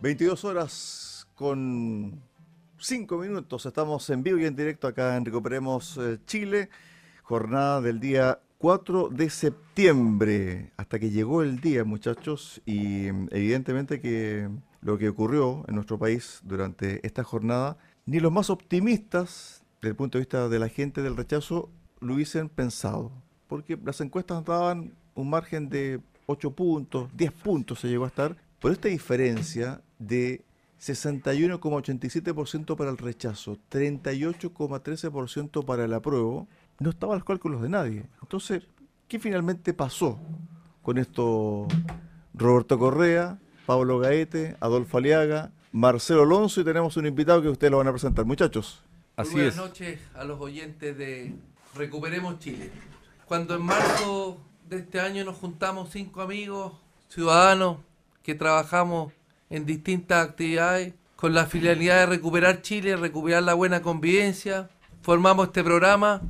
...22 horas con 5 minutos... ...estamos en vivo y en directo acá en Recuperemos eh, Chile... ...jornada del día 4 de septiembre... ...hasta que llegó el día muchachos... ...y evidentemente que lo que ocurrió en nuestro país durante esta jornada... ...ni los más optimistas... ...desde el punto de vista de la gente del rechazo... ...lo hubiesen pensado... ...porque las encuestas daban un margen de 8 puntos... ...10 puntos se llegó a estar... Por esta diferencia de 61,87% para el rechazo, 38,13% para el apruebo, no estaban los cálculos de nadie. Entonces, ¿qué finalmente pasó con esto? Roberto Correa, Pablo Gaete, Adolfo Aliaga, Marcelo Alonso y tenemos un invitado que ustedes lo van a presentar. Muchachos. Así buenas noches a los oyentes de Recuperemos Chile. Cuando en marzo de este año nos juntamos cinco amigos, ciudadanos, que trabajamos en distintas actividades con la finalidad de recuperar Chile, recuperar la buena convivencia. Formamos este programa.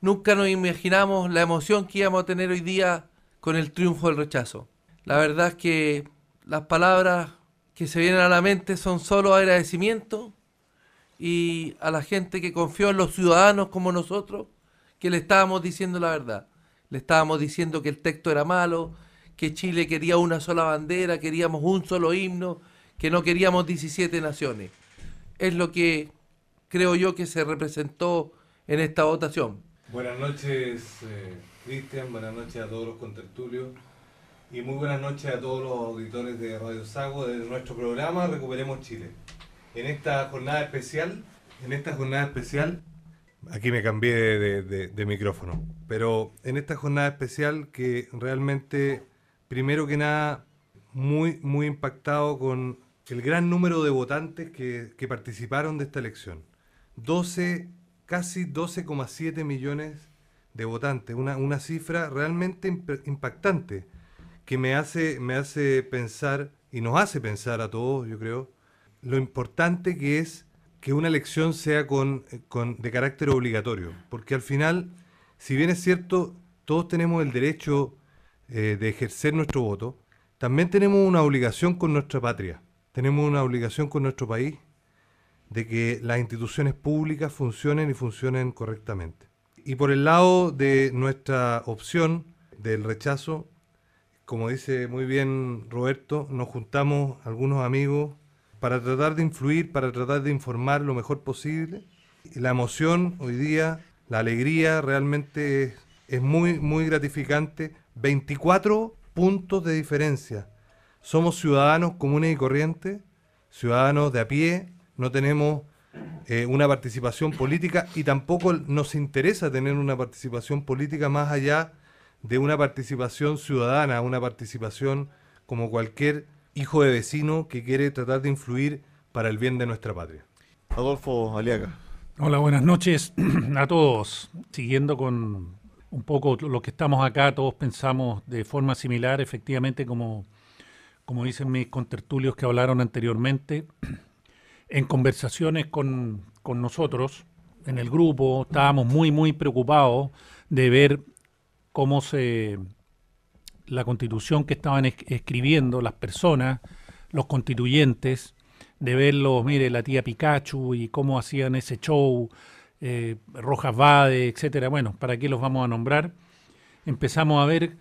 Nunca nos imaginamos la emoción que íbamos a tener hoy día con el triunfo del rechazo. La verdad es que las palabras que se vienen a la mente son solo agradecimiento y a la gente que confió en los ciudadanos como nosotros, que le estábamos diciendo la verdad. Le estábamos diciendo que el texto era malo, que Chile quería una sola bandera, queríamos un solo himno, que no queríamos 17 naciones. Es lo que creo yo que se representó en esta votación. Buenas noches, eh, Cristian, buenas noches a todos los contertulios y muy buenas noches a todos los auditores de Radio Sago de nuestro programa Recuperemos Chile. En esta jornada especial, en esta jornada especial, aquí me cambié de, de micrófono, pero en esta jornada especial que realmente primero que nada, muy, muy impactado con el gran número de votantes que, participaron de esta elección. 12, casi 12,7 millones de votantes, una, una cifra realmente impactante que me hace, me hace pensar y nos hace pensar a todos, yo creo, lo importante que es que una elección sea con, con, de carácter obligatorio, porque al final, si bien es cierto, todos tenemos el derecho eh, de ejercer nuestro voto, también tenemos una obligación con nuestra patria, tenemos una obligación con nuestro país de que las instituciones públicas funcionen y funcionen correctamente. Y por el lado de nuestra opción del rechazo, como dice muy bien Roberto, nos juntamos algunos amigos para tratar de influir, para tratar de informar lo mejor posible. La emoción hoy día, la alegría realmente es, es muy, muy gratificante 24 puntos de diferencia. Somos ciudadanos comunes y corrientes, ciudadanos de a pie, no tenemos eh, una participación política y tampoco nos interesa tener una participación política más allá de una participación ciudadana, una participación como cualquier hijo de vecino que quiere tratar de influir para el bien de nuestra patria. Adolfo Aliaga. Hola, buenas noches a todos. Siguiendo con un poco lo que estamos acá, todos pensamos de forma similar, efectivamente, como, como dicen mis contertulios que hablaron anteriormente, en conversaciones con, con nosotros, en el grupo, estábamos muy, muy preocupados de ver cómo se la constitución que estaban escribiendo las personas, los constituyentes, de verlos, mire, la tía Pikachu y cómo hacían ese show, eh, Rojas Vade, etcétera. Bueno, ¿para qué los vamos a nombrar? Empezamos a ver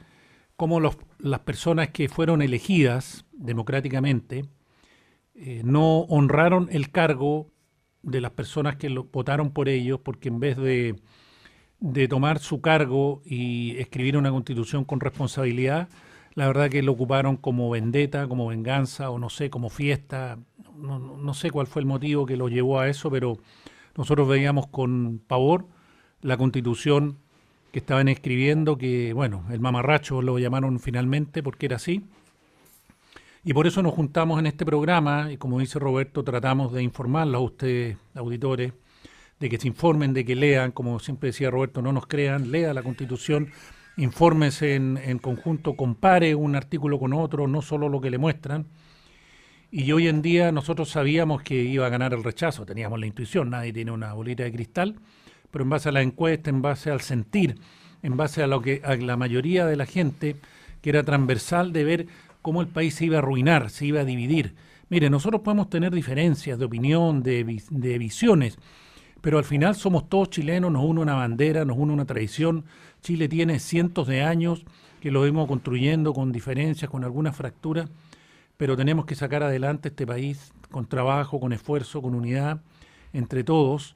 cómo las personas que fueron elegidas democráticamente eh, no honraron el cargo de las personas que votaron por ellos, porque en vez de, de tomar su cargo y escribir una constitución con responsabilidad, la verdad que lo ocuparon como vendetta, como venganza, o no sé, como fiesta. No, no sé cuál fue el motivo que lo llevó a eso, pero nosotros veíamos con pavor la constitución que estaban escribiendo, que bueno, el mamarracho lo llamaron finalmente porque era así. Y por eso nos juntamos en este programa y como dice Roberto, tratamos de informarlos a ustedes, auditores, de que se informen, de que lean, como siempre decía Roberto, no nos crean, lea la Constitución, infórmese en, en conjunto, compare un artículo con otro, no solo lo que le muestran. Y hoy en día nosotros sabíamos que iba a ganar el rechazo, teníamos la intuición, nadie tiene una bolita de cristal, pero en base a la encuesta, en base al sentir, en base a lo que a la mayoría de la gente, que era transversal de ver cómo el país se iba a arruinar, se iba a dividir. Mire, nosotros podemos tener diferencias de opinión, de, de visiones, pero al final somos todos chilenos, nos une una bandera, nos une una tradición. Chile tiene cientos de años que lo vemos construyendo con diferencias, con algunas fracturas, pero tenemos que sacar adelante este país con trabajo, con esfuerzo, con unidad entre todos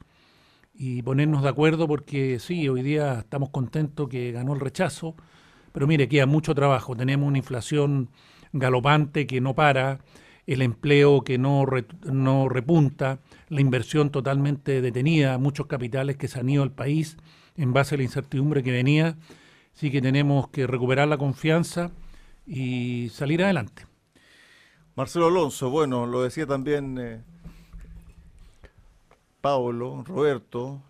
y ponernos de acuerdo porque sí, hoy día estamos contentos que ganó el rechazo, pero mire, queda mucho trabajo. Tenemos una inflación galopante que no para, el empleo que no, no repunta, la inversión totalmente detenida, muchos capitales que se han ido al país en base a la incertidumbre que venía. Así que tenemos que recuperar la confianza y salir adelante. Marcelo Alonso, bueno, lo decía también eh, Pablo, Roberto,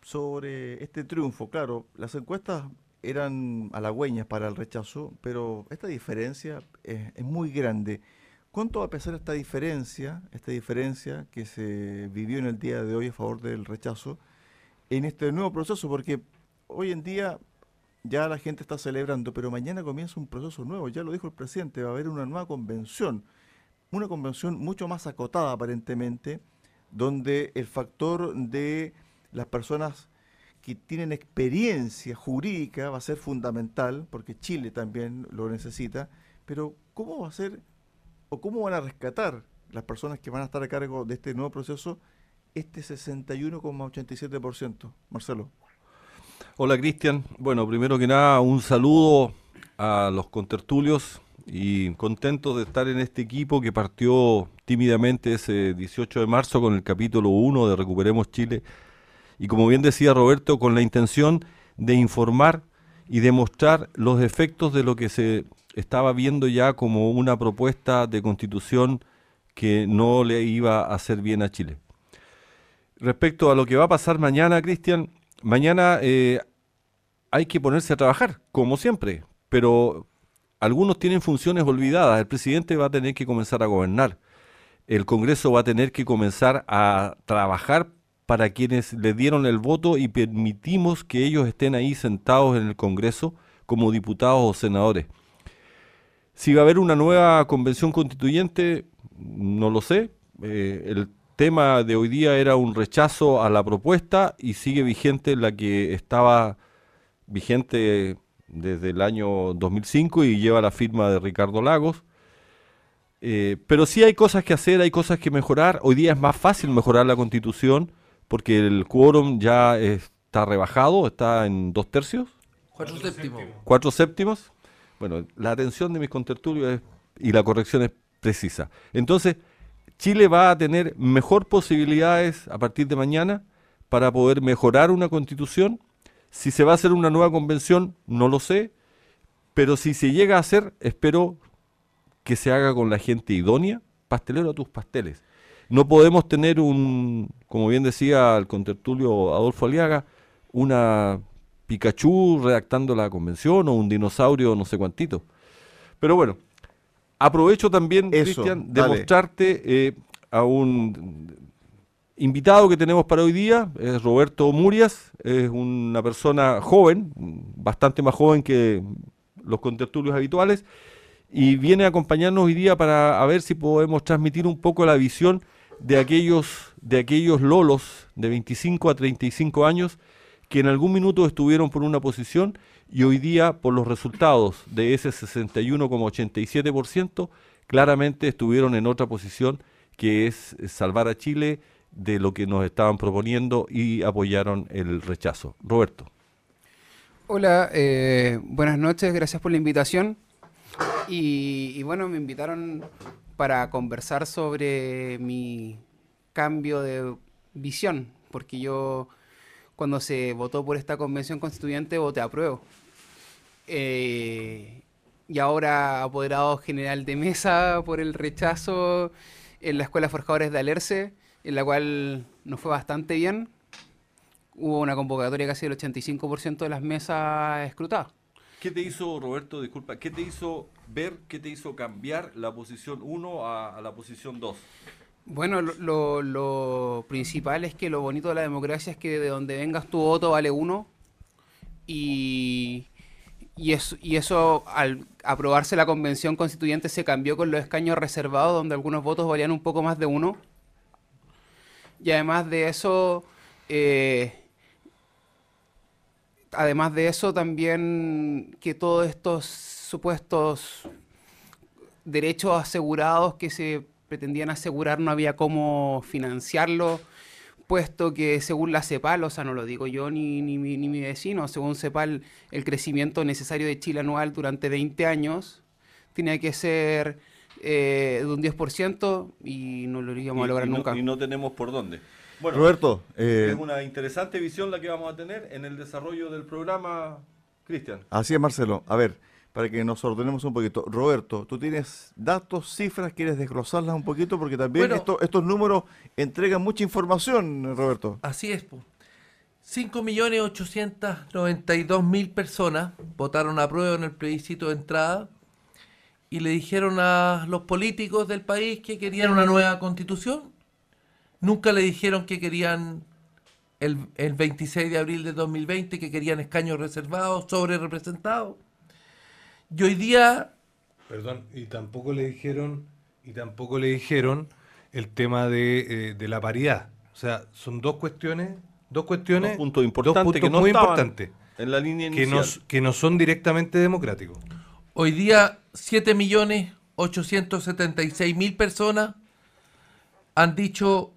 sobre este triunfo. Claro, las encuestas eran halagüeñas para el rechazo, pero esta diferencia es, es muy grande. ¿Cuánto va a pesar esta diferencia, esta diferencia que se vivió en el día de hoy a favor del rechazo en este nuevo proceso? Porque hoy en día ya la gente está celebrando, pero mañana comienza un proceso nuevo, ya lo dijo el presidente, va a haber una nueva convención, una convención mucho más acotada aparentemente, donde el factor de las personas que tienen experiencia jurídica va a ser fundamental, porque Chile también lo necesita, pero ¿cómo va a ser o cómo van a rescatar las personas que van a estar a cargo de este nuevo proceso este 61,87%? Marcelo. Hola Cristian, bueno, primero que nada un saludo a los contertulios y contento de estar en este equipo que partió tímidamente ese 18 de marzo con el capítulo 1 de Recuperemos Chile y como bien decía Roberto, con la intención de informar y demostrar los efectos de lo que se estaba viendo ya como una propuesta de constitución que no le iba a hacer bien a Chile. Respecto a lo que va a pasar mañana, Cristian, mañana eh, hay que ponerse a trabajar, como siempre, pero algunos tienen funciones olvidadas. El presidente va a tener que comenzar a gobernar. El Congreso va a tener que comenzar a trabajar para quienes le dieron el voto y permitimos que ellos estén ahí sentados en el Congreso como diputados o senadores. Si va a haber una nueva convención constituyente, no lo sé. Eh, el tema de hoy día era un rechazo a la propuesta y sigue vigente la que estaba vigente desde el año 2005 y lleva la firma de Ricardo Lagos. Eh, pero sí hay cosas que hacer, hay cosas que mejorar. Hoy día es más fácil mejorar la constitución porque el quórum ya está rebajado, está en dos tercios. Cuatro séptimos. Cuatro séptimos. Bueno, la atención de mis contertulios y la corrección es precisa. Entonces, Chile va a tener mejor posibilidades a partir de mañana para poder mejorar una constitución. Si se va a hacer una nueva convención, no lo sé, pero si se llega a hacer, espero que se haga con la gente idónea, pastelero a tus pasteles. No podemos tener un, como bien decía el contertulio Adolfo Aliaga, una Pikachu redactando la convención o un dinosaurio no sé cuántito. Pero bueno, aprovecho también, Cristian, de mostrarte eh, a un invitado que tenemos para hoy día, es Roberto Murias, es una persona joven, bastante más joven que los contertulios habituales, y viene a acompañarnos hoy día para ver si podemos transmitir un poco la visión de aquellos, de aquellos lolos de 25 a 35 años que en algún minuto estuvieron por una posición y hoy día por los resultados de ese 61,87% claramente estuvieron en otra posición que es salvar a Chile de lo que nos estaban proponiendo y apoyaron el rechazo. Roberto. Hola, eh, buenas noches, gracias por la invitación. y, bueno, me invitaron para conversar sobre mi cambio de visión, porque yo cuando se votó por esta convención constituyente voté a prueba. Eh, y ahora apoderado general de mesa por el rechazo en la Escuela Forjadores de Alerce, en la cual nos fue bastante bien. Hubo una convocatoria casi del 85% de las mesas escrutadas. ¿Qué te hizo, Roberto, disculpa, qué te hizo ver, qué te hizo cambiar la posición 1 a, a la posición 2? Bueno, lo, lo, lo, principal es que lo bonito de la democracia es que de donde vengas tu voto vale uno y, y, eso, y eso al aprobarse la convención constituyente se cambió con los escaños reservados donde algunos votos valían un poco más de uno. Y además de eso, eh, además de eso también que todos estos supuestos derechos asegurados que se pretendían asegurar no había cómo financiarlo, puesto que según la CEPAL, o sea, no lo digo yo ni, ni, ni, ni mi vecino, según CEPAL, el crecimiento necesario de Chile anual durante 20 años tenía que ser eh, de un 10% y no lo íbamos a lograr y no, nunca. Y no tenemos por dónde. Bueno, Roberto, eh, es una interesante visión la que vamos a tener en el desarrollo del programa, Cristian. Así es, Marcelo. A ver, para que nos ordenemos un poquito. Roberto, tú tienes datos, cifras, ¿quieres desglosarlas un poquito? Porque también Bueno. esto- estos números entregan mucha información, Roberto. Así es. po. 5.892.000 personas votaron a prueba en el plebiscito de entrada y le dijeron a los políticos del país que querían una nueva constitución. Nunca le dijeron que querían el, el 26 de abril de 2020, que querían escaños reservados, sobre representados. Y hoy día Perdón, y tampoco le dijeron, y tampoco le dijeron el tema de, eh, de la paridad. O sea, son dos cuestiones, dos cuestiones, Dos puntos importantes puntos que no muy importantes, en la línea que inicial. no, que no son directamente democráticos. Hoy día 7.876.000 personas han dicho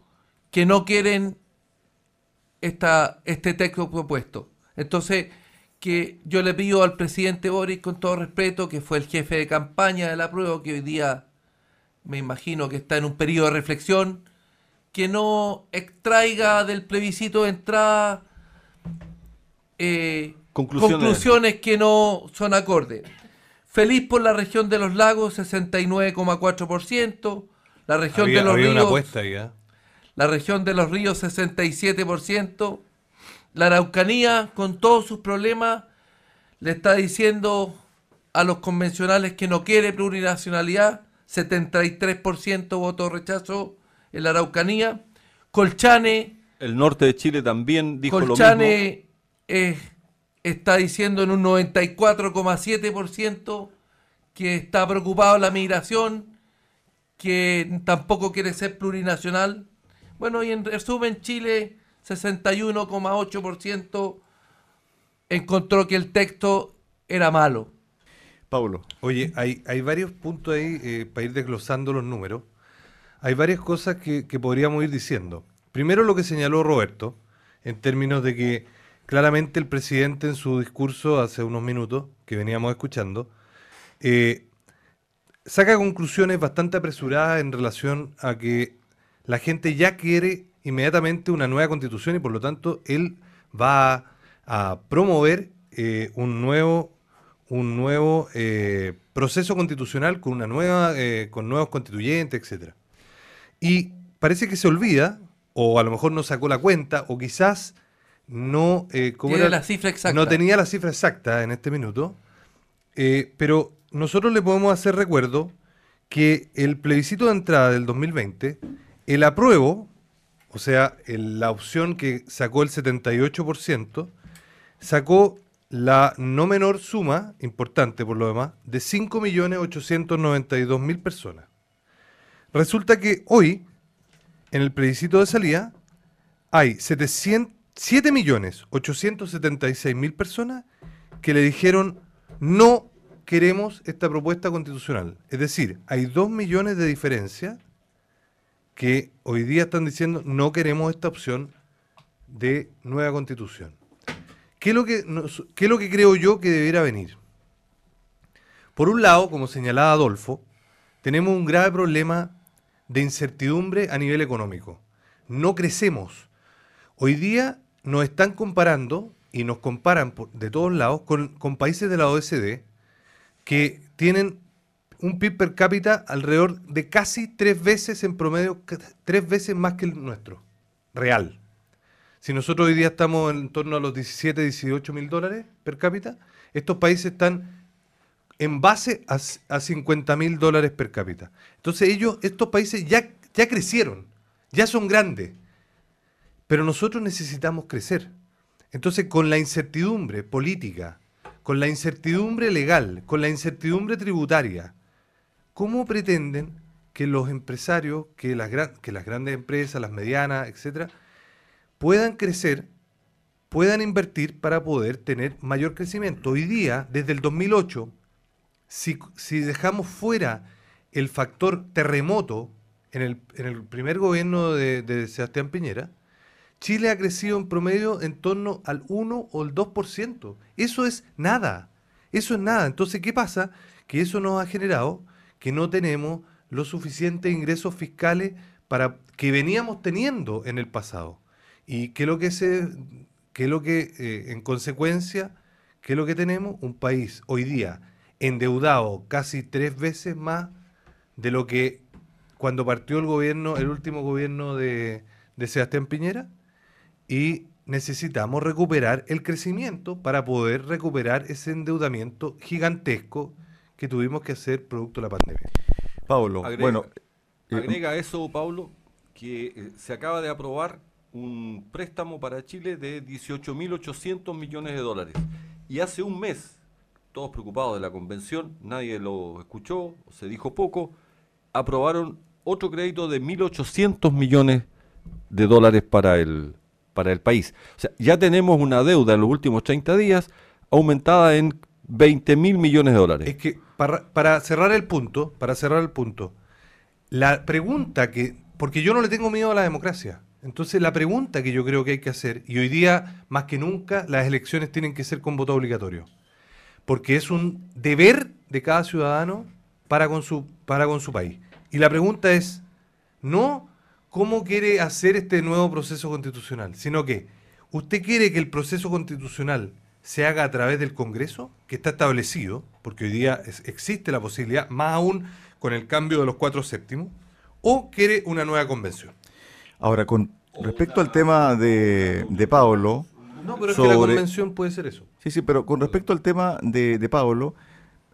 que no quieren esta, este texto propuesto. Entonces, que yo le pido al presidente Boris, con todo respeto, que fue el jefe de campaña de la prueba, que hoy día me imagino que está en un periodo de reflexión, que no extraiga del plebiscito de entrada eh, Conclusiones. conclusiones que no son acordes. Feliz por la región de los lagos, 69,4%. La región Había, de los había una ríos, apuesta ahí, la región de los ríos, 67%. La Araucanía, con todos sus problemas, le está diciendo a los convencionales que no quiere plurinacionalidad. 73% votó rechazo en la Araucanía. Colchane, El norte de Chile también dijo lo mismo. Colchane eh, está diciendo en un 94,7% que está preocupado la migración, que tampoco quiere ser plurinacional. Bueno, y en resumen, Chile 61,8% encontró que el texto era malo. Paulo. Oye, hay, hay varios puntos ahí eh, para ir desglosando los números. Hay varias cosas que, que podríamos ir diciendo. Primero lo que señaló Roberto, en términos de que claramente el presidente en su discurso hace unos minutos, que veníamos escuchando, eh, saca conclusiones bastante apresuradas en relación a que la gente ya quiere inmediatamente una nueva constitución y por lo tanto él va a, promover eh, un nuevo un nuevo eh, proceso constitucional con una nueva con nuevos constituyentes etcétera. Y parece que se olvida o a lo mejor no sacó la cuenta o quizás no eh, ¿cómo Tiene era? la cifra exacta. no tenía la cifra exacta en este minuto eh, pero nosotros le podemos hacer recuerdo que el plebiscito de entrada del 2020 el apruebo o sea el- la opción que sacó el 78% sacó la no menor suma, importante por lo demás, de 5.892.000 personas. Resulta que hoy, en el plebiscito de salida, hay 700 7.876.000 personas que le dijeron no queremos esta propuesta constitucional. Es decir, hay 2 millones de diferencia que hoy día están diciendo no queremos esta opción de nueva constitución. ¿Qué es lo que, qué es lo que creo yo que debiera venir? Por un lado, como señalaba Adolfo, tenemos un grave problema de incertidumbre a nivel económico. No crecemos. Hoy día nos están comparando y nos comparan por- de todos lados con, países de la OSD que tienen un PIB per cápita alrededor de casi tres veces en promedio, tres veces más que el nuestro, real. Si nosotros hoy día estamos en torno a los 17, 18 mil dólares per cápita, estos países están en base a, a 50 mil dólares per cápita. Entonces ellos, estos países ya, ya crecieron, ya son grandes, pero nosotros necesitamos crecer. Entonces con la incertidumbre política, con la incertidumbre legal, con la incertidumbre tributaria, ¿cómo pretenden que los empresarios, que las, grandes empresas, las medianas, etcétera, puedan crecer, puedan invertir para poder tener mayor crecimiento? Hoy día, desde el 2008, si, dejamos fuera el factor terremoto en el, primer gobierno de, de Sebastián Piñera, Chile ha crecido en promedio en torno al 1 o el 2%. Eso es nada. Eso es nada. Entonces, ¿qué pasa? Que eso nos ha generado que no tenemos los suficientes ingresos fiscales para que veníamos teniendo en el pasado. Y que lo que se lo que eh, en consecuencia, que lo que tenemos? Un país hoy día endeudado casi tres veces más de lo que cuando partió el gobierno, el último gobierno de, de Sebastián Piñera, y necesitamos recuperar el crecimiento para poder recuperar ese endeudamiento gigantesco que tuvimos que hacer producto de la pandemia. Pablo, bueno. Eh, agrega eso, Pablo, que eh, se acaba de aprobar un préstamo para Chile de 18.800 millones de dólares. Y hace un mes, todos preocupados de la convención, nadie lo escuchó, se dijo poco, aprobaron otro crédito de 1.800 millones de dólares para el, para el país. O sea, ya tenemos una deuda en los últimos 30 días aumentada en 20 mil millones de dólares. Es que para, cerrar el punto, para cerrar el punto, la pregunta que, porque yo no le tengo miedo a la democracia, entonces la pregunta que yo creo que hay que hacer, y hoy día más que nunca las elecciones tienen que ser con voto obligatorio, porque es un deber de cada ciudadano para con su, para con su país. Y la pregunta es, no cómo quiere hacer este nuevo proceso constitucional, sino que usted quiere que el proceso constitucional se haga a través del Congreso, que está establecido, porque hoy día existe la posibilidad, más aún con el cambio de los cuatro séptimos, o quiere una nueva convención. Ahora, con respecto al tema de, de Pablo... No, pero es que la convención puede ser eso. Sí, sí, pero con respecto al tema de, de Pablo,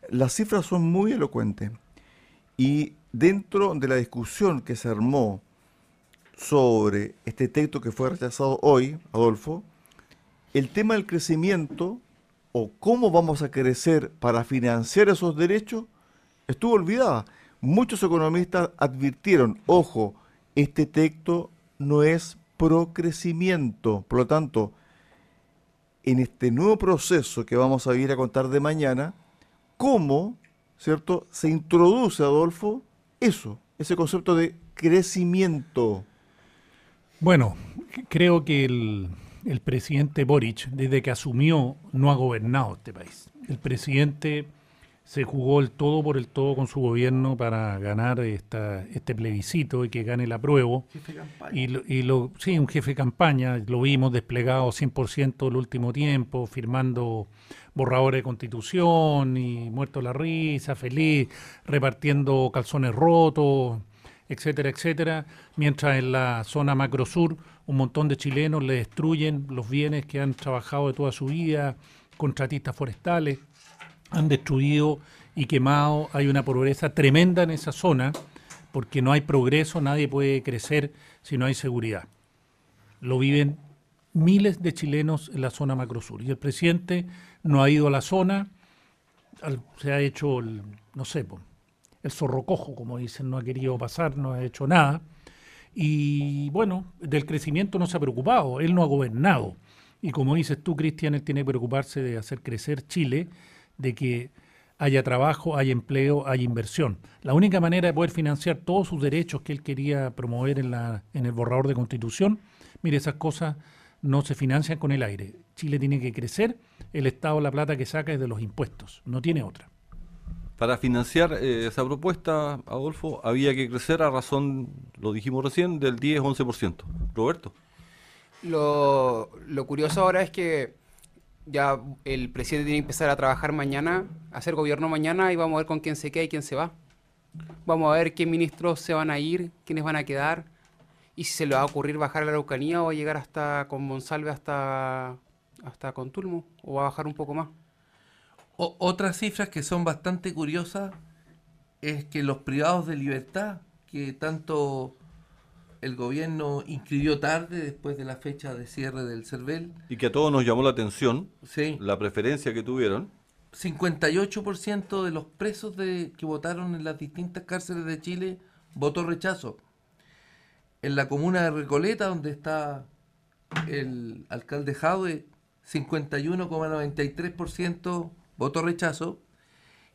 las cifras son muy elocuentes. Y dentro de la discusión que se armó sobre este texto que fue rechazado hoy, Adolfo, el tema del crecimiento o cómo vamos a crecer para financiar esos derechos estuvo olvidada. Muchos economistas advirtieron, ojo, este texto no es pro crecimiento, por lo tanto, en este nuevo proceso que vamos a ir a contar de mañana, ¿cómo, cierto, se introduce, Adolfo, eso, ese concepto de crecimiento? Bueno, creo que el, el presidente Boric, desde que asumió, no ha gobernado este país. El presidente se jugó el todo por el todo con su gobierno para ganar esta, este plebiscito y que gane el apruebo. Y, lo, y lo, sí, un jefe de campaña, lo vimos desplegado 100% el último tiempo, firmando borradores de constitución y muerto la risa, feliz, repartiendo calzones rotos, etcétera, etcétera, mientras en la zona macro sur un montón de chilenos le destruyen los bienes que han trabajado de toda su vida, contratistas forestales, han destruido y quemado, hay una pobreza tremenda en esa zona, porque no hay progreso, nadie puede crecer si no hay seguridad. Lo viven miles de chilenos en la zona macrosur. Y el presidente no ha ido a la zona, se ha hecho, el, no sé, el zorro cojo, como dicen, no ha querido pasar, no ha hecho nada. Y bueno, del crecimiento no se ha preocupado, él no ha gobernado. Y como dices tú, Cristian, él tiene que preocuparse de hacer crecer Chile, de que haya trabajo, haya empleo, haya inversión. La única manera de poder financiar todos sus derechos que él quería promover en, la, en el borrador de constitución, mire, esas cosas no se financian con el aire. Chile tiene que crecer, el Estado la plata que saca es de los impuestos, no tiene otra. Para financiar eh, esa propuesta, Adolfo, había que crecer a razón, lo dijimos recién, del 10-11%. Roberto. Lo, curioso ahora es que ya el presidente tiene que empezar a trabajar mañana, a hacer gobierno mañana y vamos a ver con quién se queda y quién se va. Vamos a ver qué ministros se van a ir, quiénes van a quedar y si se le va a ocurrir bajar a la Araucanía o llegar hasta con Monsalve hasta, hasta Contulmo o va a bajar un poco más. Otras cifras que son bastante curiosas es que los privados de libertad, que tanto el gobierno inscribió tarde después de la fecha de cierre del CERVEL. Y que a todos nos llamó la atención sí. la preferencia que tuvieron. 58% de los presos de, que votaron en las distintas cárceles de Chile votó rechazo. En la comuna de Recoleta, donde está el alcalde Jaude, 51,93% votó rechazo.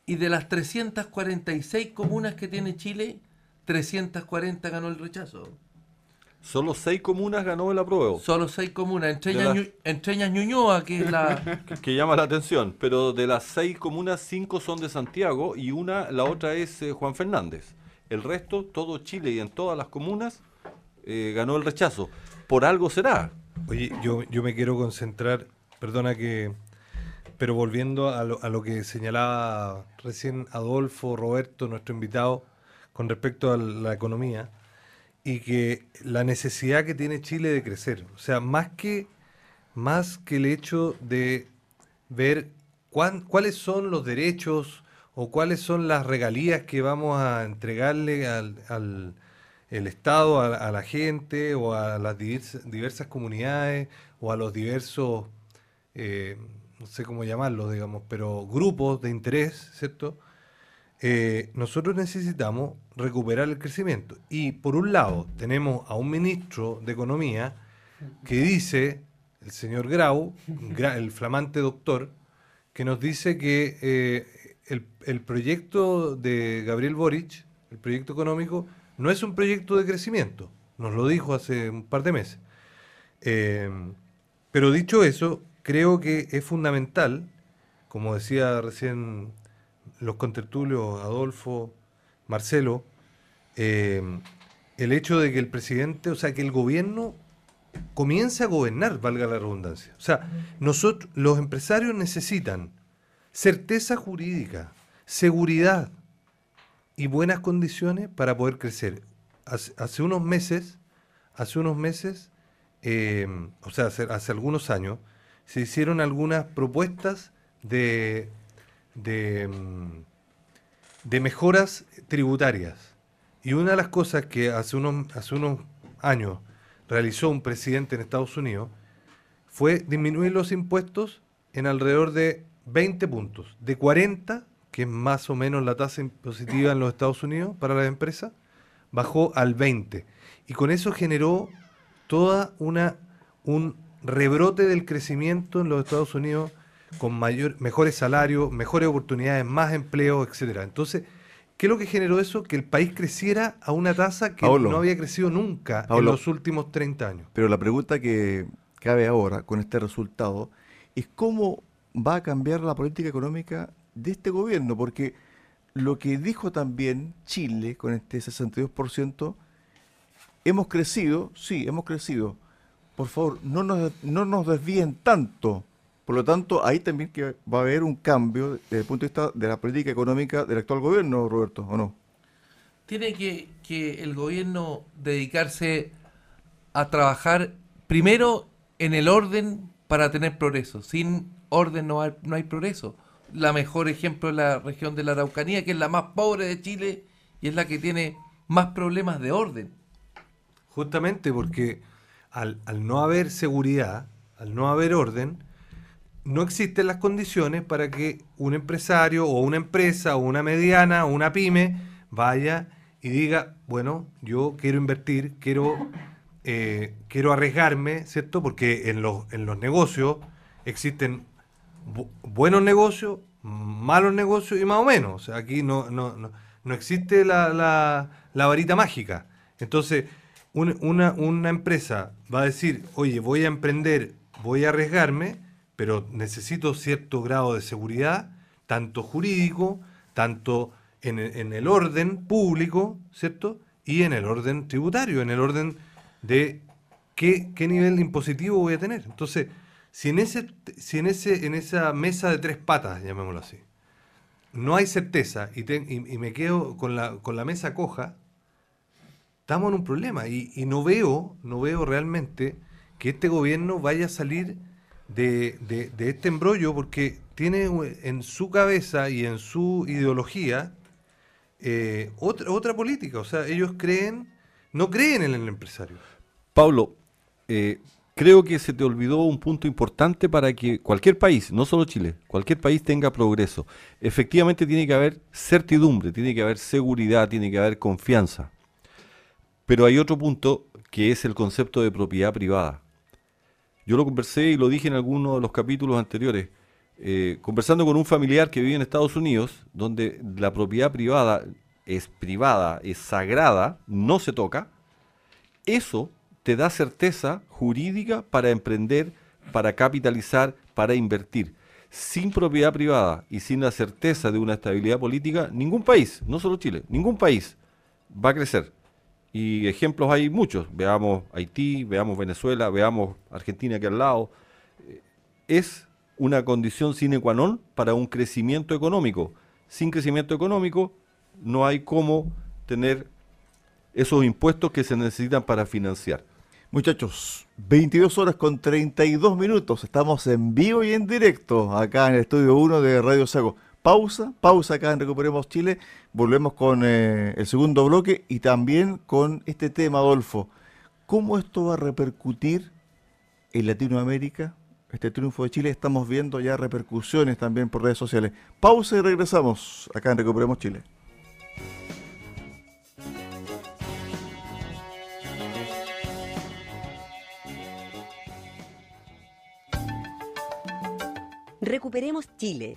Y de las 346 comunas que tiene Chile, 340 ganó el rechazo. Solo seis comunas ganó el apruebo. Solo seis comunas, entre ellas Ñuñoa, que es la... que, llama la atención, pero de las seis comunas, cinco son de Santiago y una, la otra es eh, Juan Fernández. El resto, todo Chile y en todas las comunas, eh, ganó el rechazo. Por algo será. Oye, yo, yo me quiero concentrar, perdona que... Pero volviendo a lo, que señalaba recién Adolfo, Roberto, nuestro invitado, con respecto a la economía y que la necesidad que tiene Chile de crecer. O sea, más que, más que el hecho de ver cuáles son los derechos o cuáles son las regalías que vamos a entregarle al, al el Estado a, la gente o a las diversas, comunidades o a los diversos, eh, no sé cómo llamarlos, digamos, pero grupos de interés, ¿cierto? Eh, nosotros necesitamos recuperar el crecimiento. Y por un lado, tenemos a un ministro de Economía que dice, el señor Grau, el flamante doctor, que nos dice que eh, el, proyecto de Gabriel Boric, el proyecto económico, no es un proyecto de crecimiento. Nos lo dijo hace un par de meses. Eh, pero dicho eso, creo que es fundamental, como decía recién los contertulios, Adolfo, Marcelo, eh, el hecho de que el presidente, o sea, que el gobierno comience a gobernar, valga la redundancia. O sea, nosotros, los empresarios necesitan certeza jurídica, seguridad y buenas condiciones para poder crecer. Hace, unos meses, hace unos meses, eh, o sea, hace algunos años, se hicieron algunas propuestas de Mm, de, mejoras tributarias. Y una de las cosas que hace unos, hace unos años realizó un presidente en Estados Unidos fue disminuir los impuestos en alrededor de 20 puntos, de 40, que es más o menos la tasa impositiva en los Estados Unidos para las empresas, bajó al 20. Y con eso generó toda una un rebrote del crecimiento en los Estados Unidos con mayor, mejores salarios, mejores oportunidades, más empleo, etcétera. Entonces, ¿qué es lo que generó eso? Que el país creciera a una tasa que no había crecido nunca en los últimos 30 años. Pero la pregunta que cabe ahora con este resultado es cómo va a cambiar la política económica de este gobierno, porque lo que dijo también Chile con este 62%, hemos crecido, sí, hemos crecido. Por favor, no nos, no nos desvíen tanto por lo tanto, ahí también que va a haber un cambio desde el punto de vista de la política económica del actual gobierno, Roberto, ¿o no? Tiene que, el gobierno dedicarse a trabajar primero en el orden para tener progreso. Sin orden no hay, no hay progreso. La mejor ejemplo es la región de la Araucanía, que es la más pobre de Chile y es la que tiene más problemas de orden. Justamente porque al, no haber seguridad, al no haber orden, no existen las condiciones para que un empresario o una empresa o una mediana o una pyme vaya y diga, bueno, yo quiero invertir, quiero, eh, quiero arriesgarme, ¿cierto? Porque en los, en los negocios existen buenos negocios, malos negocios y más o menos. Aquí no, no, no, existe la, la, varita mágica. Entonces, una, una empresa va a decir, oye, voy a emprender, voy a arriesgarme, pero necesito cierto grado de seguridad, tanto jurídico, tanto en, el orden público, ¿cierto? Y en el orden tributario, en el orden de qué, qué nivel impositivo voy a tener. Entonces, Si en, ese, si en, ese, en esa mesa de tres patas, llamémoslo así, no hay certeza y, y, me quedo con la, con la mesa coja, estamos en un problema. Y, no veo, no veo realmente que este gobierno vaya a salir de, este embrollo porque tiene en su cabeza y en su ideología eh, otra, otra política. O sea, ellos creen, no creen en el empresario. Pablo, eh, creo que se te olvidó un punto importante para que cualquier país, no solo Chile, cualquier país tenga progreso. Efectivamente tiene que haber certidumbre, tiene que haber seguridad, tiene que haber confianza. Pero hay otro punto que es el concepto de propiedad privada. Yo lo conversé y lo dije en algunos de los capítulos anteriores. Eh, conversando con un familiar que vive en Estados Unidos, donde la propiedad privada es privada, es sagrada, no se toca, eso te da certeza jurídica para emprender, para capitalizar, para invertir. Sin propiedad privada y sin la certeza de una estabilidad política, ningún país, no solo Chile, ningún país va a crecer. Y ejemplos hay muchos. Veamos Haití, veamos Venezuela, veamos Argentina aquí al lado. Es una condición sine qua non para un crecimiento económico. Sin crecimiento económico no hay cómo tener esos impuestos que se necesitan para financiar. Muchachos, 22 horas con 32 minutos. Estamos en vivo y en directo acá en el estudio 1 de Radio Sago. Pausa, pausa acá en Recuperemos Chile. Volvemos con eh, el segundo bloque y también con este tema, Adolfo. ¿Cómo esto va a repercutir en Latinoamérica? Este triunfo de Chile, estamos viendo ya repercusiones también por redes sociales. Pausa y regresamos acá en Recuperemos Chile. Recuperemos Chile.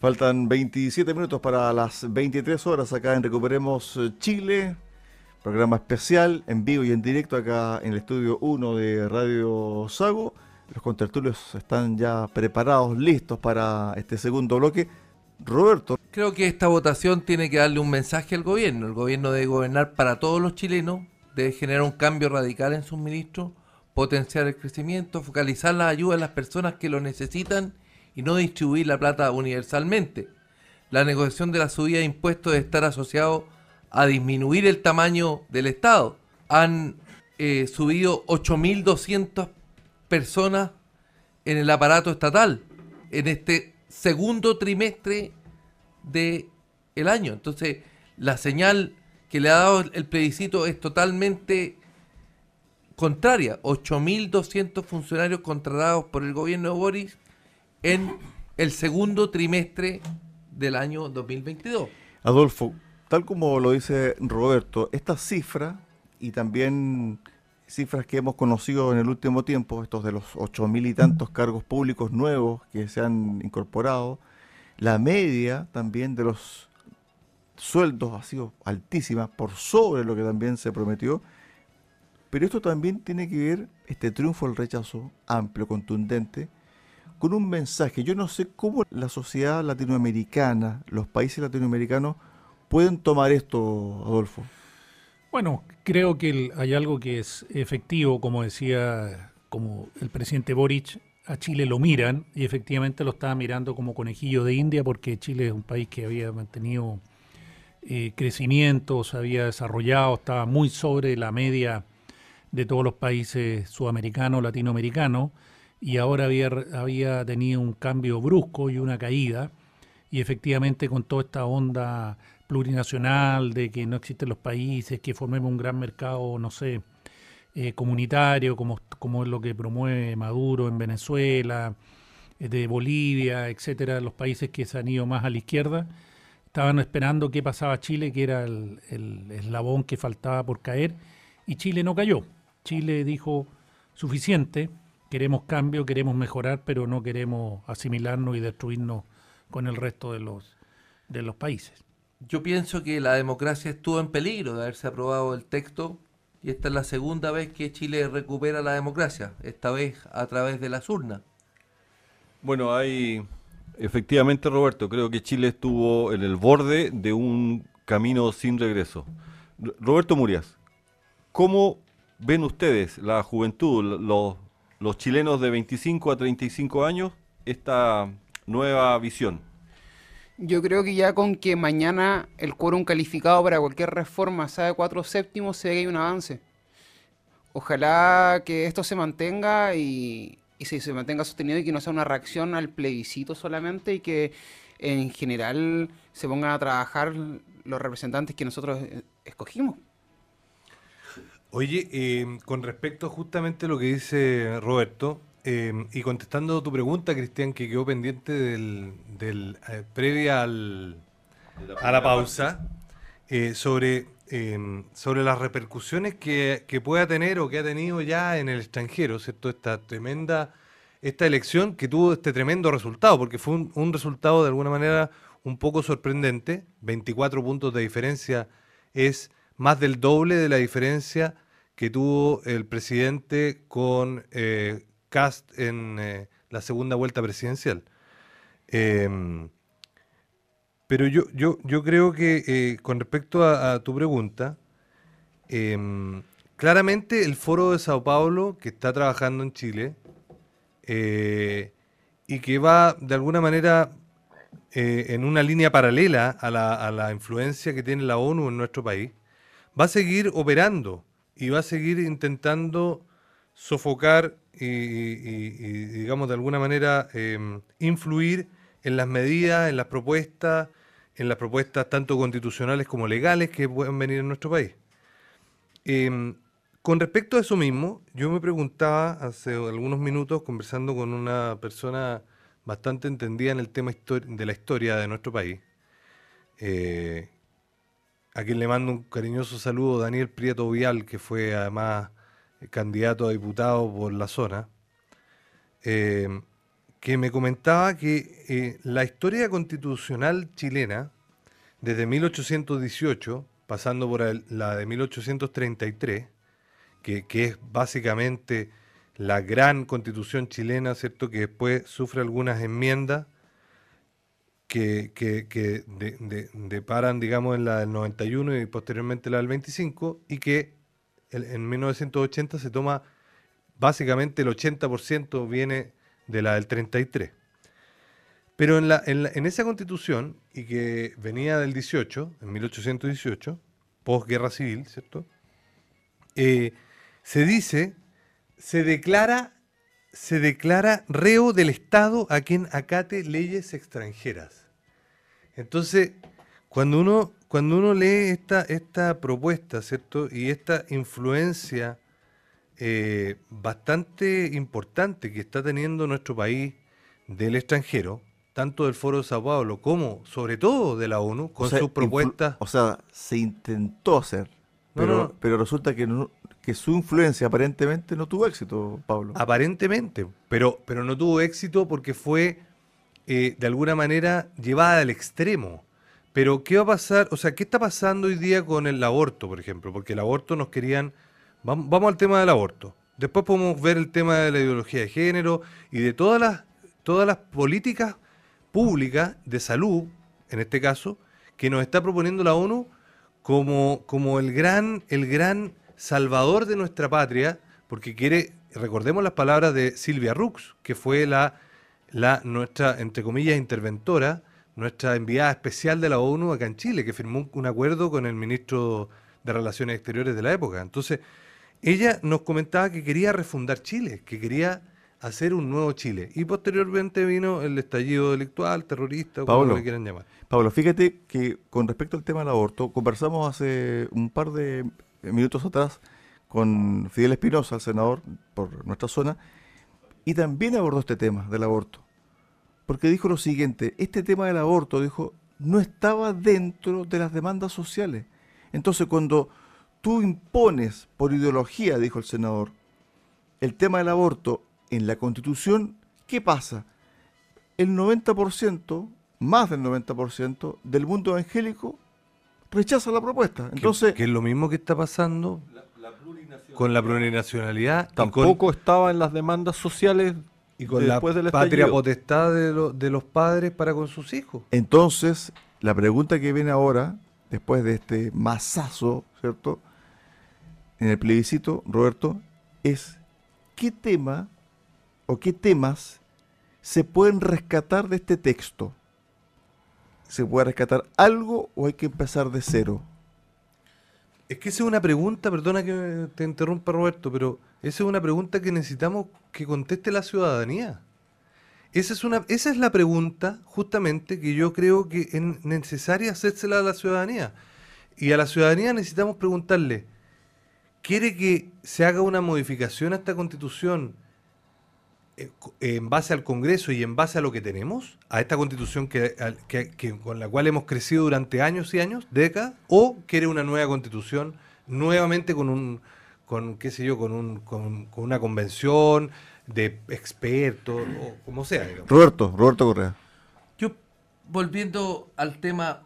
Faltan 27 minutos para las 23 horas acá en Recuperemos Chile. Programa especial en vivo y en directo acá en el estudio 1 de Radio Sago. Los contertulios están ya preparados, listos para este segundo bloque. Roberto. Creo que esta votación tiene que darle un mensaje al gobierno. El gobierno debe gobernar para todos los chilenos, debe generar un cambio radical en sus ministros, potenciar el crecimiento, focalizar la ayuda a las personas que lo necesitan y no distribuir la plata universalmente. La negociación de la subida de impuestos debe estar asociado a disminuir el tamaño del Estado. Han eh, subido 8.200 personas en el aparato estatal en este segundo trimestre del el año. Entonces, la señal que le ha dado el plebiscito es totalmente contraria. 8.200 funcionarios contratados por el gobierno de Boris en el segundo trimestre del año 2022. Adolfo, tal como lo dice Roberto, esta cifra y también cifras que hemos conocido en el último tiempo, estos de los ocho mil y tantos cargos públicos nuevos que se han incorporado, la media también de los sueldos ha sido altísima, por sobre lo que también se prometió, pero esto también tiene que ver, este triunfo del rechazo amplio, contundente, con un mensaje. Yo no sé cómo la sociedad latinoamericana, los países latinoamericanos, pueden tomar esto, Adolfo. Bueno, creo que hay algo que es efectivo, como decía como el presidente Boric, a Chile lo miran y efectivamente lo estaba mirando como conejillo de India porque Chile es un país que había mantenido eh, crecimiento, se había desarrollado, estaba muy sobre la media de todos los países sudamericanos, latinoamericanos y ahora había, había tenido un cambio brusco y una caída, y efectivamente con toda esta onda plurinacional de que no existen los países, que formemos un gran mercado, no sé, eh, comunitario, como, como es lo que promueve Maduro en Venezuela, de Bolivia, etcétera, los países que se han ido más a la izquierda, estaban esperando qué pasaba Chile, que era el, el eslabón que faltaba por caer, y Chile no cayó. Chile dijo suficiente, queremos cambio, queremos mejorar, pero no queremos asimilarnos y destruirnos con el resto de los, de los países. Yo pienso que la democracia estuvo en peligro de haberse aprobado el texto y esta es la segunda vez que Chile recupera la democracia, esta vez a través de las urnas. Bueno, hay efectivamente, Roberto, creo que Chile estuvo en el borde de un camino sin regreso. Roberto Murias, ¿cómo ven ustedes, la juventud, los, los chilenos de 25 a 35 años, esta nueva visión? Yo creo que ya con que mañana el quórum calificado para cualquier reforma sea de cuatro séptimos, se ve que hay un avance. Ojalá que esto se mantenga y, se mantenga sostenido y que no sea una reacción al plebiscito solamente y que en general se pongan a trabajar los representantes que nosotros eh, escogimos. Oye, eh, con respecto justamente a lo que dice Roberto, eh, y contestando tu pregunta, Cristian, que quedó pendiente del, del eh, previa al, a la pausa, eh, sobre, em, sobre las repercusiones que, que, pueda tener o que ha tenido ya en el extranjero, ¿cierto? Esta tremenda, esta elección que tuvo este tremendo resultado, porque fue un, un resultado de alguna manera un poco sorprendente, 24 puntos de diferencia es más del doble de la diferencia que tuvo el presidente con eh, Cast en eh, la segunda vuelta presidencial. Eh, pero yo, yo, yo creo que eh, con respecto a, a tu pregunta, em, claramente el Foro de Sao Paulo, que está trabajando en Chile, eh, y que va de alguna manera en una línea paralela a la, a la influencia que tiene la ONU en nuestro país, va a seguir operando y va a seguir intentando sofocar y, digamos, de alguna manera eh, influir en las medidas, en las propuestas, en las propuestas tanto constitucionales como legales que pueden venir en nuestro país. Eh, con respecto a eso mismo, yo me preguntaba hace algunos minutos, conversando con una persona bastante entendida en el tema de la historia de nuestro país, eh, a quien le mando un cariñoso saludo, Daniel Prieto Vial, que fue además candidato a diputado por la zona, eh, que me comentaba que eh, la historia constitucional chilena, desde 1818, pasando por la de 1833, que, que, es básicamente la gran constitución chilena, ¿cierto? Que después sufre algunas enmiendas que, que, que de, de, deparan, digamos, en la del 91 y posteriormente la del 25, y que en 1980 se toma básicamente el 80% viene de la del 33. Pero en, la, en, la, en, esa constitución, y que venía del 18, en 1818, posguerra civil, ¿cierto? Eh, se dice, se declara, se declara reo del Estado a quien acate leyes extranjeras. Entonces, cuando uno cuando uno lee esta, esta propuesta, ¿cierto? Y esta influencia eh, bastante importante que está teniendo nuestro país del extranjero, tanto del Foro de Sao Paulo como, sobre todo, de la ONU, con o sea, sus propuestas. O sea, se intentó hacer, pero, no, no. pero resulta que, no, que su influencia aparentemente no tuvo éxito, Pablo. Aparentemente, pero, pero no tuvo éxito porque fue, eh, de alguna manera, llevada al extremo. Pero, ¿qué va a pasar? O sea, ¿qué está pasando hoy día con el aborto, por ejemplo? Porque el aborto nos querían... Vamos, vamos al tema del aborto. Después podemos ver el tema de la ideología de género y de todas las, todas las políticas públicas de salud, en este caso, que nos está proponiendo la ONU como, como el, gran, el gran salvador de nuestra patria, porque quiere, recordemos las palabras de Silvia Rux, que fue la, la nuestra, entre comillas, interventora, nuestra enviada especial de la ONU acá en Chile, que firmó un acuerdo con el ministro de Relaciones Exteriores de la época. Entonces, ella nos comentaba que quería refundar Chile, que quería hacer un nuevo Chile. Y posteriormente vino el estallido delictual, terrorista, Pablo, como lo quieran llamar. Pablo, fíjate que con respecto al tema del aborto, conversamos hace un par de minutos atrás con Fidel Espinosa, el senador por nuestra zona, y también abordó este tema del aborto. porque dijo lo siguiente, este tema del aborto, dijo, no estaba dentro de las demandas sociales. Entonces, cuando tú impones por ideología, dijo el senador, el tema del aborto en la Constitución, ¿qué pasa? El 90%, más del 90% del mundo evangélico rechaza la propuesta. Entonces, que, es lo mismo que está pasando con la plurinacionalidad. Tampoco estaba en las demandas sociales y con la patria potestad de, de los padres para con sus hijos. Entonces, la pregunta que viene ahora, después de este masazo, ¿cierto? En el plebiscito, Roberto, es qué tema o qué temas se pueden rescatar de este texto. ¿Se puede rescatar algo o hay que empezar de cero? Es que esa es una pregunta, perdona que te interrumpa Roberto, pero esa es una pregunta que necesitamos que conteste la ciudadanía. Esa es, una, esa es la pregunta justamente que yo creo que es necesaria hacérsela a la ciudadanía. Y a la ciudadanía necesitamos preguntarle, ¿quiere que se haga una modificación a esta constitución en base al Congreso y en base a lo que tenemos? ¿A esta constitución que, con la cual hemos crecido durante años y años, décadas? ¿O quiere una nueva constitución nuevamente con un, con qué sé yo, con, un, con una convención? de expertos o como sea. Roberto, Roberto Correa. Yo, volviendo al tema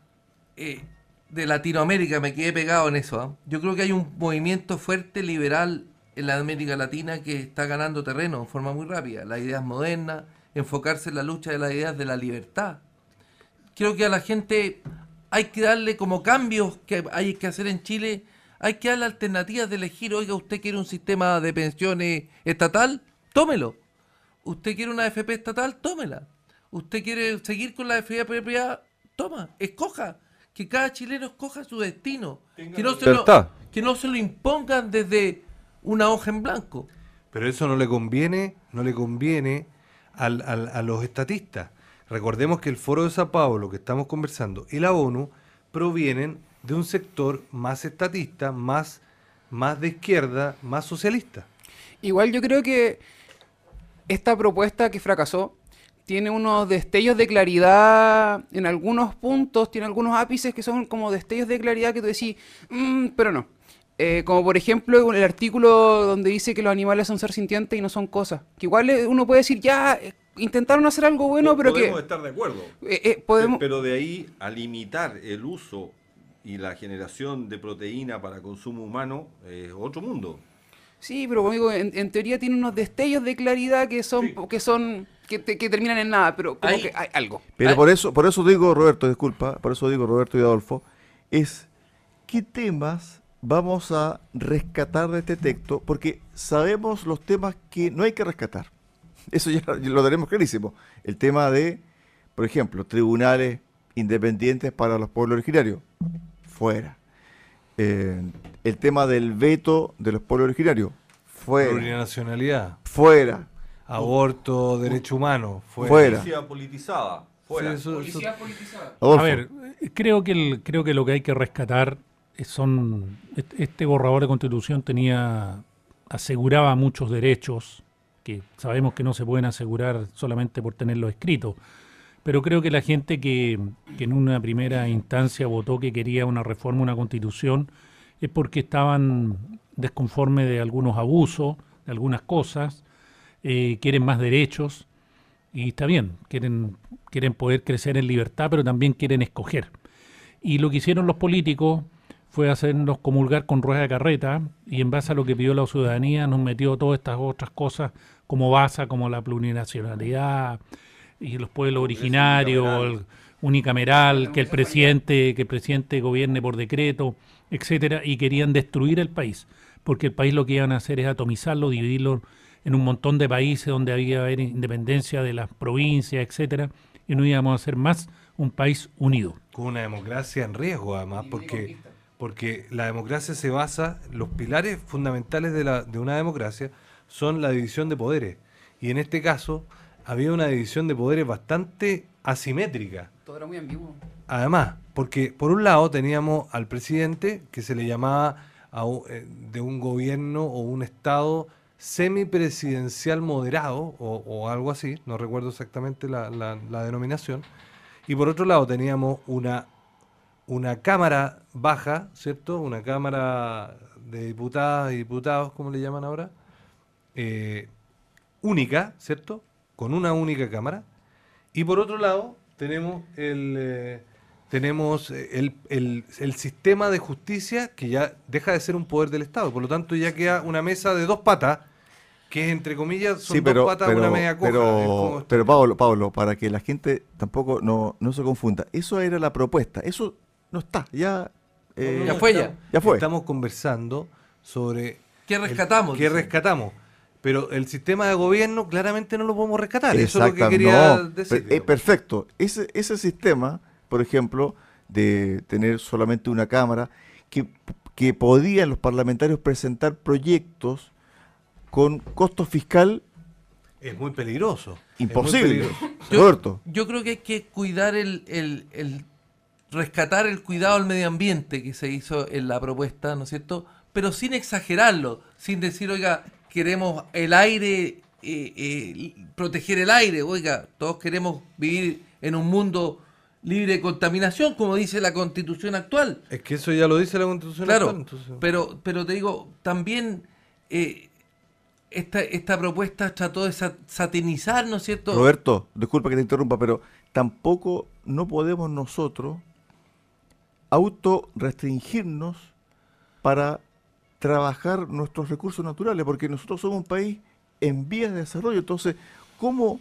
eh, de Latinoamérica, me quedé pegado en eso. ¿ah? Yo creo que hay un movimiento fuerte liberal en la América Latina que está ganando terreno de forma muy rápida. Las ideas modernas, enfocarse en la lucha de las ideas de la libertad. Creo que a la gente hay que darle como cambios que hay que hacer en Chile, hay que darle alternativas de elegir, oiga, usted quiere un sistema de pensiones estatal, tómelo. Usted quiere una FP estatal, tómela. Usted quiere seguir con la FP privada, toma, escoja. Que cada chileno escoja su destino. Que no, se lo, que no se lo impongan desde una hoja en blanco. Pero eso no le conviene, no le conviene al, a los estatistas. Recordemos que el Foro de Sao Paulo que estamos conversando y la ONU provienen de un sector más estatista, más, más de izquierda, más socialista. Igual yo creo que esta propuesta que fracasó tiene unos destellos de claridad en algunos puntos, tiene algunos ápices que son como destellos de claridad que tú decís, mm, pero no. Eh, como por ejemplo el artículo donde dice que los animales son ser sintientes y no son cosas. Que igual eh, uno puede decir, ya, eh, intentaron hacer algo bueno, pero que... Podemos estar de acuerdo. podemos... Pero de ahí a limitar el uso y la generación de proteína para consumo humano es otro mundo. Sí, pero digo, en, teoría tiene unos destellos de claridad que son, que son, que, terminan en nada, pero como que hay algo. Pero por eso, por eso digo, Roberto, disculpa, por eso digo, Roberto y Adolfo, es qué temas vamos a rescatar de este texto, porque sabemos los temas que no hay que rescatar. Eso ya lo tenemos clarísimo. El tema de, por ejemplo, tribunales independientes para los pueblos originarios, fuera eh, el tema del veto de los pueblos originarios. Fuera. nacionalidad. Fuera. Aborto, derecho humano. Fuera. Policía politizada. Fuera. Policía politizada. A ver, creo que, el, creo que lo que hay que rescatar son. Este borrador de constitución tenía. aseguraba muchos derechos que sabemos que no se pueden asegurar solamente por tenerlo escrito pero creo que la gente que, en una primera instancia votó que quería una reforma, una constitución, es porque estaban desconformes de algunos abusos, de algunas cosas, eh, quieren más derechos, y está bien, quieren, quieren poder crecer en libertad, pero también quieren escoger. Y lo que hicieron los políticos fue hacernos comulgar con rueda de carreta y en base a lo que pidió la ciudadanía nos metió todas estas otras cosas como base, como la plurinacionalidad, y los pueblos originarios, unicameral, que el presidente, que el presidente gobierne por decreto, etcétera, y querían destruir el país, porque el país lo que iban a hacer es atomizarlo, dividirlo en un montón de países donde había haber independencia de las provincias, etcétera, y no íbamos a ser más un país unido. Con una democracia en riesgo, además, porque, porque la democracia se basa, los pilares fundamentales de, la, de una democracia son la división de poderes. Y en este caso, había una división de poderes bastante asimétrica. Todo era muy ambiguo. Además, porque por un lado teníamos al presidente que se le llamaba eh, de un gobierno o un estado semipresidencial moderado o, algo así, no recuerdo exactamente la, denominación. Y por otro lado teníamos una, una Cámara baja, ¿cierto? Una Cámara de diputadas y diputados, como le llaman ahora, eh, única, ¿cierto? Con una única Cámara. Y por otro lado tenemos el... Eh, tenemos el, el, sistema de justicia que ya deja de ser un poder del Estado. Por lo tanto, ya queda una mesa de dos patas, que entre comillas son dos patas una media coja. Pero, pero Pablo, Pablo, para que la gente tampoco no, no se confunda, eso era la propuesta. Eso no está, ya... Eh, ya fue ya. Ya fue. Estamos conversando sobre... ¿Qué rescatamos? ¿Qué rescatamos? Pero el sistema de gobierno claramente no lo podemos rescatar. Eso es lo que quería decir. Eh, perfecto. Ese, ese sistema por ejemplo, de tener solamente una Cámara, que, que podían los parlamentarios presentar proyectos con costo fiscal. Es muy peligroso. Imposible. Yo, yo, creo que hay que cuidar el, el, el, rescatar el cuidado al medio ambiente que se hizo en la propuesta, ¿no es cierto? Pero sin exagerarlo, sin decir, oiga, queremos el aire, eh, eh, proteger el aire, oiga, todos queremos vivir en un mundo libre de contaminación, como dice la constitución actual. Es que eso ya lo dice la constitución actual. Claro, pero, pero te digo, también eh, esta, esta propuesta trató de satinizar, ¿no es cierto? Roberto, disculpa que te interrumpa, pero tampoco no podemos nosotros auto restringirnos para trabajar nuestros recursos naturales, porque nosotros somos un país en vías de desarrollo. Entonces, ¿cómo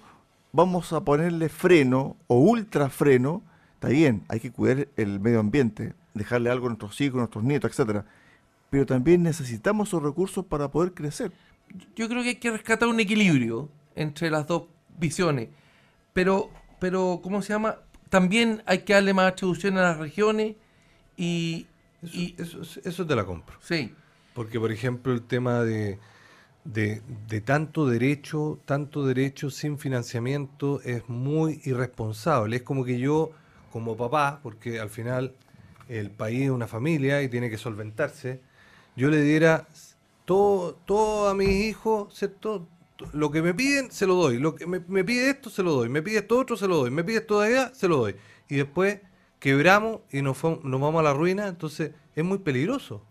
vamos a ponerle freno o ultra freno Está bien, hay que cuidar el medio ambiente, dejarle algo a nuestros hijos, a nuestros nietos, etcétera. Pero también necesitamos esos recursos para poder crecer. Yo creo que hay que rescatar un equilibrio entre las dos visiones. Pero, pero ¿cómo se llama? También hay que darle más atribución a las regiones y... Eso, eso, te la compro. Sí. Porque, por ejemplo, el tema de, de, de, tanto derecho, tanto derecho sin financiamiento es muy irresponsable. Es como que yo como papá, porque al final el país es una familia y tiene que solventarse, yo le diera todo, todo a mis hijos, ¿cierto? Lo que me piden, se lo doy. Lo que me, pide esto, se lo doy. Me pide esto otro, se lo doy. Me pide esto de allá, se lo doy. Y después quebramos y nos, nos vamos a la ruina, entonces es muy peligroso.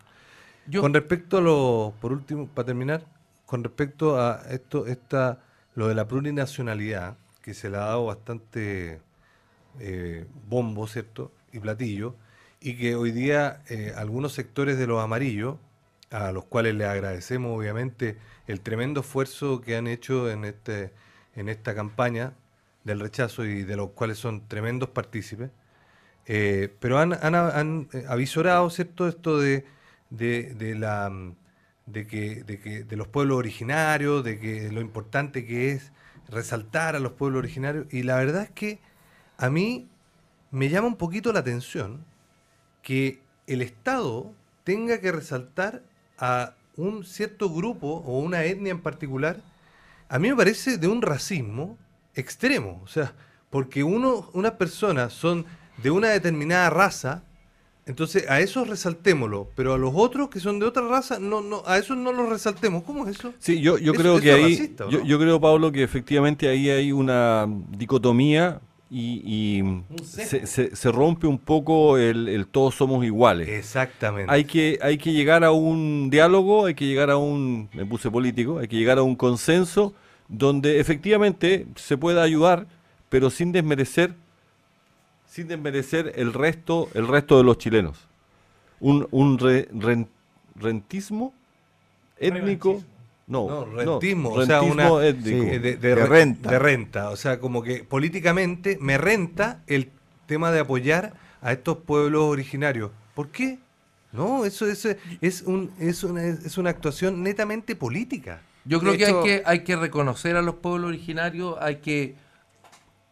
con respecto a lo, por último, para terminar, con respecto a esto, esta, lo de la plurinacionalidad, que se le ha dado bastante eh, bombo, ¿cierto? Y platillo, y que hoy día eh, algunos sectores de los amarillos, a los cuales le agradecemos obviamente el tremendo esfuerzo que han hecho en, este, en esta campaña del rechazo y de los cuales son tremendos partícipes, eh, pero han, han, avisorado, ¿cierto?, esto de, de, la de que, de que de los pueblos originarios, de que lo importante que es resaltar a los pueblos originarios, y la verdad es que a mí me llama un poquito la atención que el Estado tenga que resaltar a un cierto grupo o una etnia en particular, a mí me parece de un racismo extremo. O sea, porque uno, unas personas son de una determinada raza, entonces a esos resaltémoslo, pero a los otros que son de otra raza, no, no, a esos no los resaltemos. ¿Cómo es eso? Sí, yo, yo creo que ahí, yo, yo, creo, Pablo, que efectivamente ahí hay una dicotomía y, se, se, rompe un poco el, todos somos iguales. Exactamente. Hay que, hay que llegar a un diálogo, hay que llegar a un, me puse político, hay que llegar a un consenso donde efectivamente se pueda ayudar, pero sin desmerecer, sin desmerecer el resto, el resto de los chilenos. Un, un rentismo étnico. No, rentismo, o sea, una de, renta. De renta, o sea, como que políticamente me renta el tema de apoyar a estos pueblos originarios. ¿Por qué? No, eso, es, un, es, una, es una actuación netamente política. Yo creo que, hay que hay que reconocer a los pueblos originarios, hay que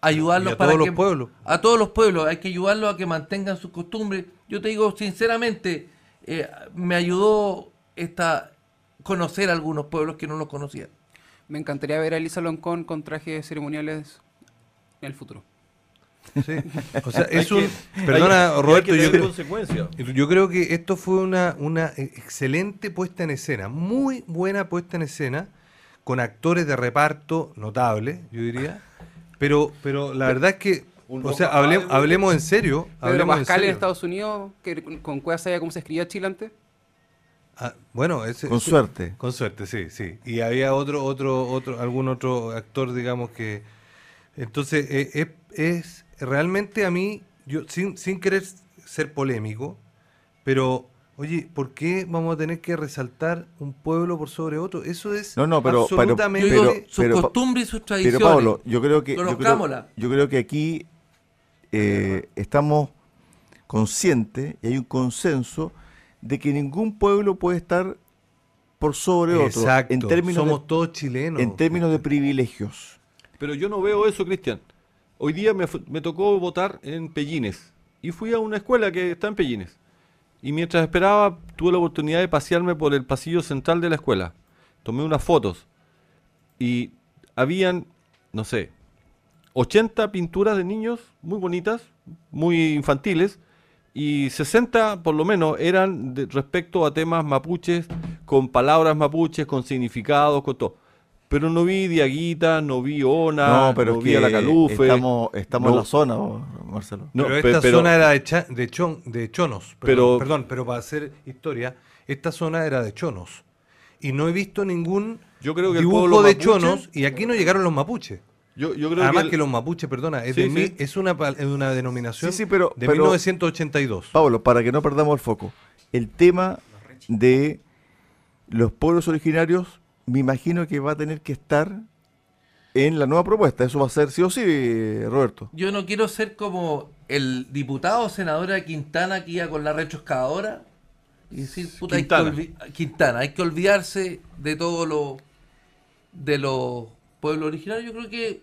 ayudarlos a para todos los pueblos. A todos los pueblos, hay que ayudarlos a que mantengan sus costumbres. Yo te digo sinceramente, eh, me ayudó esta conocer algunos pueblos que no los conocían. Me encantaría ver a Elisa Loncón con trajes ceremoniales en el futuro. Sí. O sea, es un. perdona, Roberto, yo, creo, yo creo que esto fue una, una excelente puesta en escena, muy buena puesta en escena, con actores de reparto notables, yo diría. Pero, pero la verdad es que, o sea, hablemos en serio. Pedro Pascal en, Estados Unidos, que con Cueva sabía cómo se escribía Chile antes. Ah, bueno, ese, con suerte. Con suerte, sí, sí. Y había otro, otro, otro, algún otro actor, digamos que. Entonces, eh, es, realmente a mí, yo sin, sin querer ser polémico, pero Oye, ¿por qué vamos a tener que resaltar un pueblo por sobre otro? Eso es no, no, pero, absolutamente... Pero, sus costumbres y sus tradiciones. Pero Pablo, yo creo que, yo creo, yo creo, que aquí eh, estamos conscientes y hay un consenso de que ningún pueblo puede estar por sobre otro. Exacto. En términos Somos todos chilenos. En términos de privilegios. Pero yo no veo eso, Cristian. Hoy día me, me tocó votar en Pellines y fui a una escuela que está en Pellines y mientras esperaba, tuve la oportunidad de pasearme por el pasillo central de la escuela. Tomé unas fotos y habían, no sé, 80 pinturas de niños muy bonitas, muy infantiles, y 60 por lo menos eran respecto a temas mapuches, con palabras mapuches, con significados, con todo. Pero no vi Diaguita, no vi Ona, no, pero vi a la Calufe. Estamos, estamos en la zona, Marcelo. pero esta zona era de, de, chon, de chonos. Perdón, perdón, pero para hacer historia, esta zona era de chonos. Y no he visto ningún yo creo que dibujo de chonos y aquí no llegaron los mapuches. Yo, yo creo Además que, que, los mapuches, perdona, es, de es una, una denominación pero, de 1982. Pablo, para que no perdamos el foco, el tema de los pueblos originarios me imagino que va a tener que estar en la nueva propuesta. Eso va a ser sí o sí, Roberto. Yo no quiero ser como el diputado o senadora Quintana que iba con la retroexcavadora y decir, puta, Quintana. Hay que Quintana, hay que olvidarse de todo lo de los pueblos originarios. Yo creo que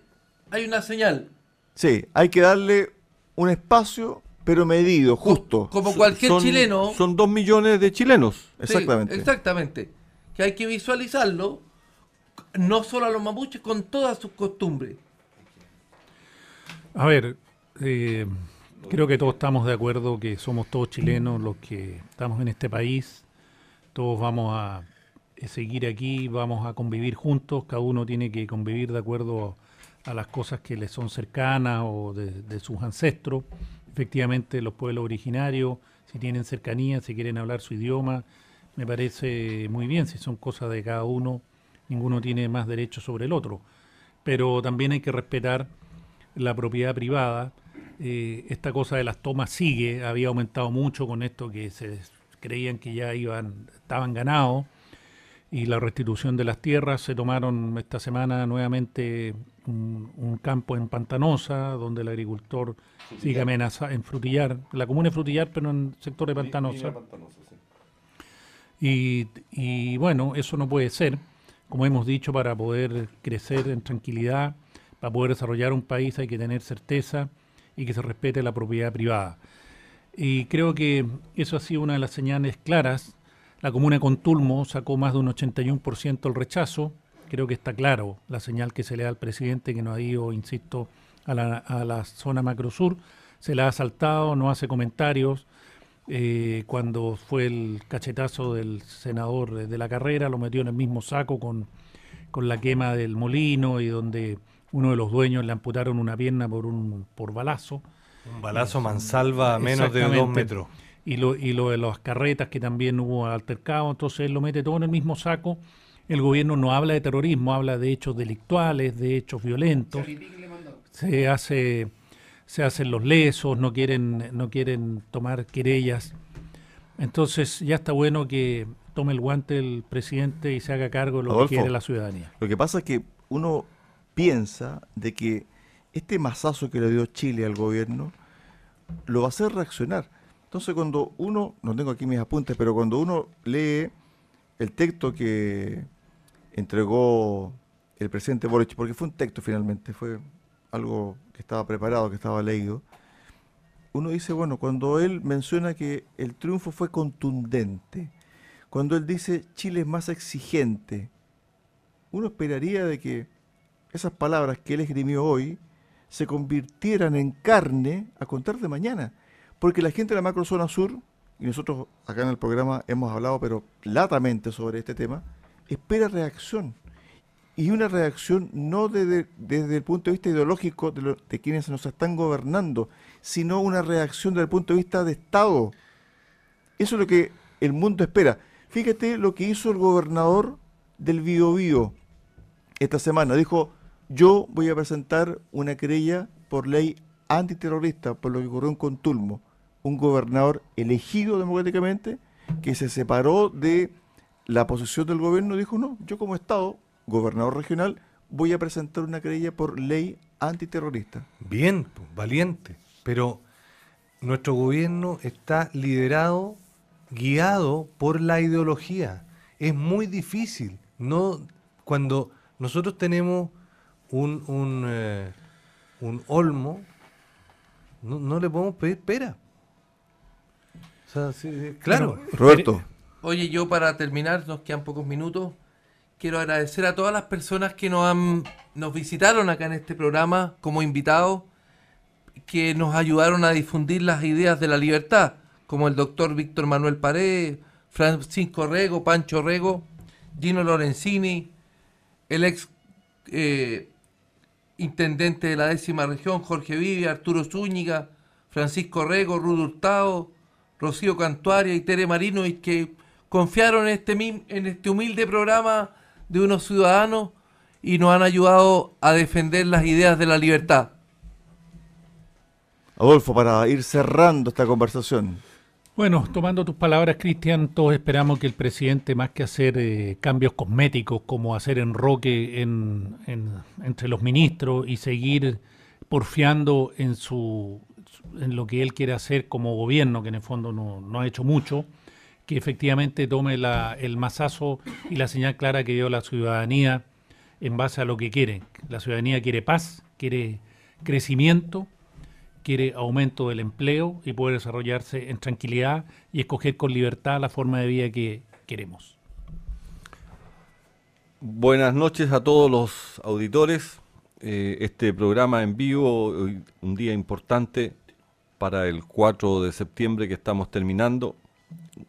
hay una señal. Sí, hay que darle un espacio, pero medido, justo. Como cualquier chileno. Son dos millones de chilenos. Exactamente. exactamente que hay que visualizarlo, no solo a los mapuches, con todas sus costumbres. A ver, eh, creo que todos estamos de acuerdo que somos todos chilenos los que estamos en este país, todos vamos a seguir aquí, vamos a convivir juntos, cada uno tiene que convivir de acuerdo a las cosas que le son cercanas o de, de sus ancestros. Efectivamente, los pueblos originarios, si tienen cercanía, si quieren hablar su idioma, me parece muy bien, si son cosas de cada uno, ninguno tiene más derecho sobre el otro. Pero también hay que respetar la propiedad privada. Eh, esta cosa de las tomas sigue, había aumentado mucho con esto que se creían que ya iban, estaban ganados y la restitución de las tierras. Se tomaron esta semana nuevamente un, campo en Pantanosa, donde el agricultor sigue amenazado en Frutillar, la comuna de Frutillar, pero en el sector de Pantanosa. Y, bueno, eso no puede ser, como hemos dicho, para poder crecer en tranquilidad, para poder desarrollar un país hay que tener certeza y que se respete la propiedad privada. Y creo que eso ha sido una de las señales claras. La comuna de Contulmo sacó más de un 81% el rechazo. Creo que está claro la señal que se le da al presidente que no ha ido, insisto, a la, a la zona macrosur. Se la ha saltado, no hace comentarios eh, cuando fue el cachetazo del senador de la carrera, lo metió en el mismo saco con, con la quema del molino y donde uno de los dueños le amputaron una pierna por un por balazo. Un balazo mansalva a menos de dos metros. Y lo, y lo de las carretas que también hubo altercado, entonces él lo mete todo en el mismo saco. El gobierno no habla de terrorismo, habla de hechos delictuales, de hechos violentos. Se hace se hacen los lesos, no quieren, no quieren tomar querellas. Entonces ya está bueno que tome el guante el presidente y se haga cargo de lo que quiere la ciudadanía. Lo que pasa es que uno piensa de que este masazo que le dio Chile al gobierno lo va a hacer reaccionar. Entonces cuando uno, no tengo aquí mis apuntes, pero cuando uno lee el texto que entregó el presidente Boric, porque fue un texto finalmente, fue algo que estaba preparado, que estaba leído, uno dice, bueno, cuando él menciona que el triunfo fue contundente, cuando él dice Chile es más exigente, uno esperaría de que esas palabras que él esgrimió hoy se convirtieran en carne a contar de mañana. Porque la gente de la macrozona sur, y nosotros acá en el programa hemos hablado, pero latamente sobre este tema, espera reacción. Y una reacción no desde, el punto de vista ideológico de, quienes nos están gobernando, sino una reacción desde el punto de vista de Estado. Eso es lo que el mundo espera. Fíjate lo que hizo el gobernador del Biobío esta semana. Dijo, yo voy a presentar una querella por ley antiterrorista por lo que ocurrió en Contulmo. Un gobernador elegido democráticamente que se separó de la posición del gobierno dijo, no, yo como Estado, gobernador regional, voy a presentar una querella por ley antiterrorista. Bien, pues, valiente, pero nuestro gobierno está liderado, guiado por la ideología. Es muy difícil, no cuando nosotros tenemos un, un, eh, un olmo, no, no, le podemos pedir pera. O sea, sí, claro. Roberto. Oye, yo para terminar, nos quedan pocos minutos. Quiero agradecer a todas las personas que nos han nos visitaron acá en este programa como invitados, que nos ayudaron a difundir las ideas de la libertad, como el doctor Víctor Manuel Pared, Francisco Rego, Pancho Rego, Gino Lorenzini, el ex eh, intendente de la décima región, Jorge Vivi, Arturo Zúñiga, Francisco Rego, Rudo Hurtado, Rocío Cantuaria y Tere Marino, y que confiaron en este, en este humilde programa de unos ciudadanos y nos han ayudado a defender las ideas de la libertad. Adolfo, para ir cerrando esta conversación. Bueno, tomando tus palabras, Cristian, todos esperamos que el presidente, más que hacer eh, cambios cosméticos, como hacer enroque en, entre los ministros y seguir porfiando en, su, en lo que él quiere hacer como gobierno, que en el fondo no, ha hecho mucho, que efectivamente tome el masazo y la señal clara que dio la ciudadanía en base a lo que quiere. La ciudadanía quiere paz, quiere crecimiento quiere aumento del empleo y poder desarrollarse en tranquilidad y escoger con libertad la forma de vida que queremos. Buenas noches a todos los auditores. Eh, este programa en vivo, un día importante para el 4 de septiembre que estamos terminando.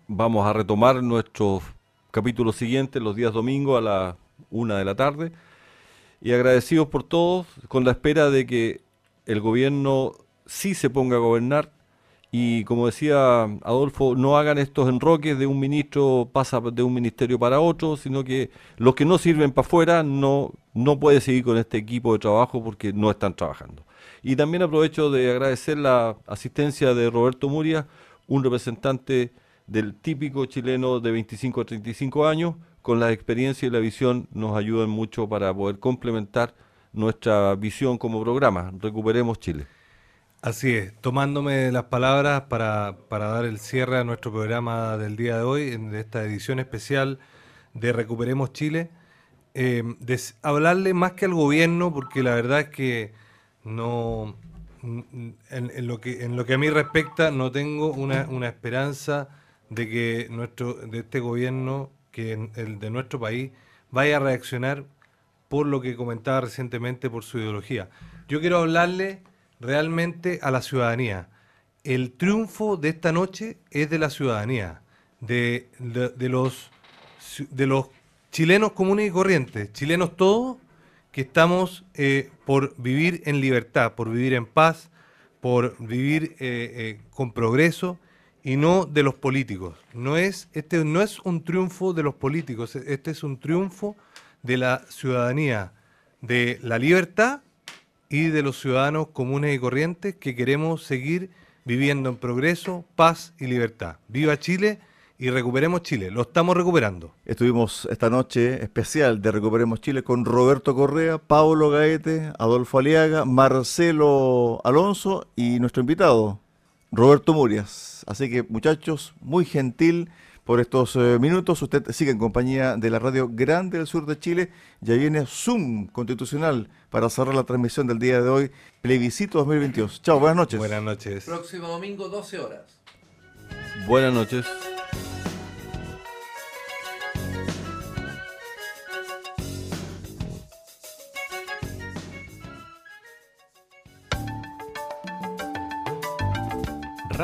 Vamos a retomar nuestros capítulos siguientes los días domingos a la una de la tarde. Y agradecidos por todos, con la espera de que el gobierno sí se ponga a gobernar y como decía Adolfo, no hagan estos enroques de un ministro pasa de un ministerio para otro, sino que los que no sirven para afuera no, no puede seguir con este equipo de trabajo porque no están trabajando. Y también aprovecho de agradecer la asistencia de Roberto Muria, un representante del típico chileno de 25 a 35 años, con la experiencia y la visión nos ayudan mucho para poder complementar nuestra visión como programa. Recuperemos Chile. Así es, tomándome las palabras para, dar el cierre a nuestro programa del día de hoy, en esta edición especial de Recuperemos Chile, eh, hablarle más que al gobierno, porque la verdad es que no, en, lo, que, en lo que a mí respecta, no tengo una, una esperanza de que nuestro, de este gobierno, que el de nuestro país, vaya a reaccionar por lo que comentaba recientemente por su ideología. Yo quiero hablarle realmente a la ciudadanía. El triunfo de esta noche es de la ciudadanía, de, los, de los chilenos comunes y corrientes, chilenos todos que estamos eh, por vivir en libertad, por vivir en paz, por vivir eh, eh, con progreso y no de los políticos. No es, este no es un triunfo de los políticos, este es un triunfo de la ciudadanía, de la libertad y de los ciudadanos comunes y corrientes que queremos seguir viviendo en progreso, paz y libertad. Viva Chile y recuperemos Chile. Lo estamos recuperando. Estuvimos esta noche especial de Recuperemos Chile con Roberto Correa, Pablo Gaete, Adolfo Aliaga, Marcelo Alonso y nuestro invitado, Roberto Murias. Así que muchachos, muy gentil por estos eh, minutos. Usted sigue en compañía de la Radio Grande del Sur de Chile. Ya viene Zoom Constitucional para cerrar la transmisión del día de hoy, plebiscito 2022. Chao, buenas noches. Buenas noches. Próximo domingo, 12 horas. Buenas noches.